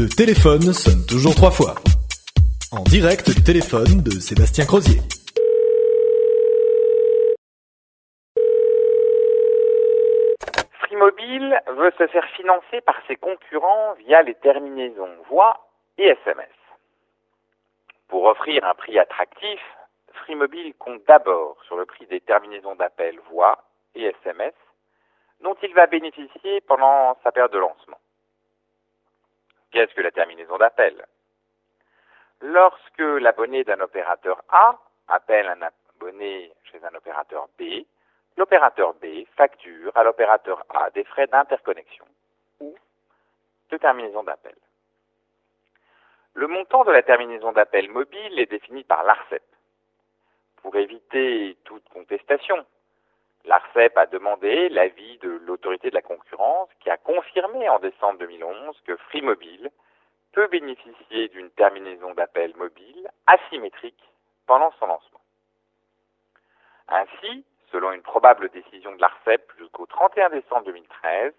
Le téléphone sonne toujours trois fois. En direct du téléphone de Sébastien Crozier. Free Mobile veut se faire financer par ses concurrents via les terminaisons voix et SMS. Pour offrir un prix attractif, Free Mobile compte d'abord sur le prix des terminaisons d'appel voix et SMS dont il va bénéficier pendant sa période de lancement. Qu'est-ce que la terminaison d'appel? Lorsque l'abonné d'un opérateur A appelle un abonné chez un opérateur B, l'opérateur B facture à l'opérateur A des frais d'interconnexion ou de terminaison d'appel. Le montant de la terminaison d'appel mobile est défini par l'ARCEP. Pour éviter toute contestation, l'ARCEP a demandé l'avis de l'autorité de la concurrence qui a confirmé en décembre 2011 que Free Mobile peut bénéficier d'une terminaison d'appel mobile asymétrique pendant son lancement. Ainsi, selon une probable décision de l'ARCEP jusqu'au 31 décembre 2013,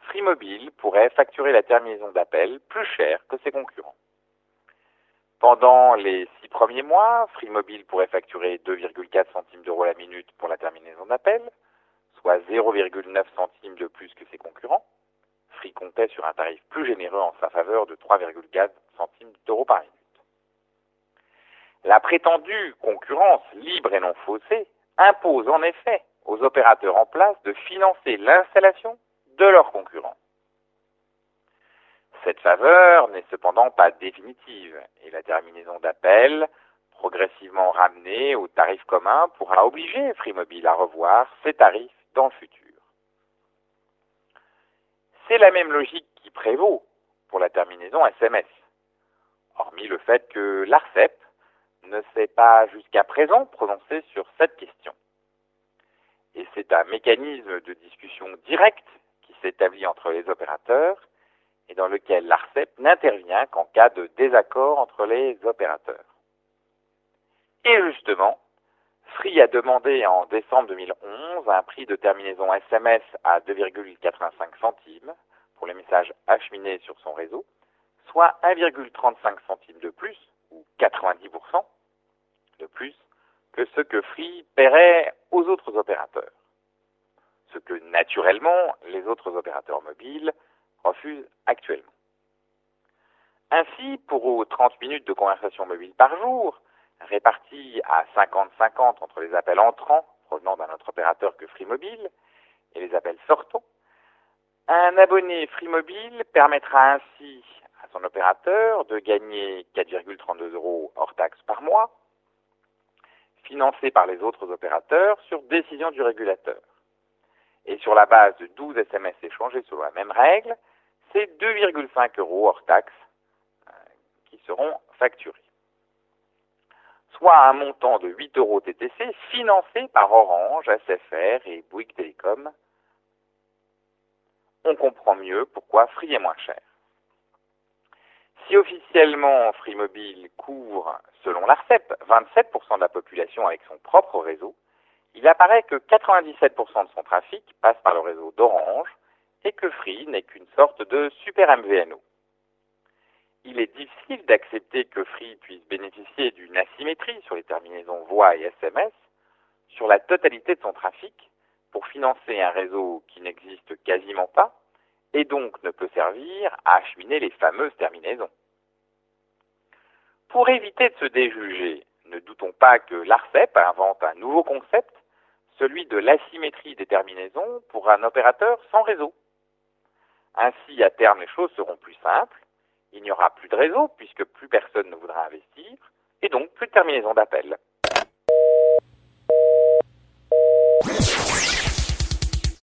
Free Mobile pourrait facturer la terminaison d'appel plus cher que ses concurrents. Pendant les six premiers mois, Free Mobile pourrait facturer 2,4 centimes d'euros la minute pour la terminaison d'appel, 0,9 centimes de plus que ses concurrents. Free comptait sur un tarif plus généreux en sa faveur de 3,4 centimes d'euros par minute. La prétendue concurrence libre et non faussée impose en effet aux opérateurs en place de financer l'installation de leurs concurrents. Cette faveur n'est cependant pas définitive et la terminaison d'appel, progressivement ramenée au tarif commun, pourra obliger Free Mobile à revoir ses tarifs dans le futur. C'est la même logique qui prévaut pour la terminaison SMS, hormis le fait que l'ARCEP ne s'est pas jusqu'à présent prononcé sur cette question. Et c'est un mécanisme de discussion directe qui s'établit entre les opérateurs et dans lequel l'ARCEP n'intervient qu'en cas de désaccord entre les opérateurs. Et justement, Free a demandé en décembre 2011 un prix de terminaison SMS à 2,85 centimes pour les messages acheminés sur son réseau, soit 1,35 centimes de plus, ou 90% de plus, que ce que Free paierait aux autres opérateurs. Ce que naturellement les autres opérateurs mobiles refuse actuellement. Ainsi, pour 30 minutes de conversation mobile par jour, réparties à 50-50 entre les appels entrants provenant d'un autre opérateur que Free Mobile et les appels sortants, un abonné Free Mobile permettra ainsi à son opérateur de gagner 4,32 euros hors taxes par mois, financé par les autres opérateurs sur décision du régulateur. Et sur la base de 12 SMS échangés selon la même règle, c'est 2,5 euros hors taxes euh, qui seront facturés. Soit un montant de 8 euros TTC financé par Orange, SFR et Bouygues Télécom. On comprend mieux pourquoi Free est moins cher. Si officiellement Free Mobile couvre, selon l'ARCEP, 27% de la population avec son propre réseau, il apparaît que 97% de son trafic passe par le réseau d'Orange, et que Free n'est qu'une sorte de super MVNO. Il est difficile d'accepter que Free puisse bénéficier d'une asymétrie sur les terminaisons voix et SMS sur la totalité de son trafic pour financer un réseau qui n'existe quasiment pas et donc ne peut servir à acheminer les fameuses terminaisons. Pour éviter de se déjuger, ne doutons pas que l'ARCEP invente un nouveau concept, celui de l'asymétrie des terminaisons pour un opérateur sans réseau. Ainsi, à terme, les choses seront plus simples. Il n'y aura plus de réseau puisque plus personne ne voudra investir et donc plus de terminaison d'appel.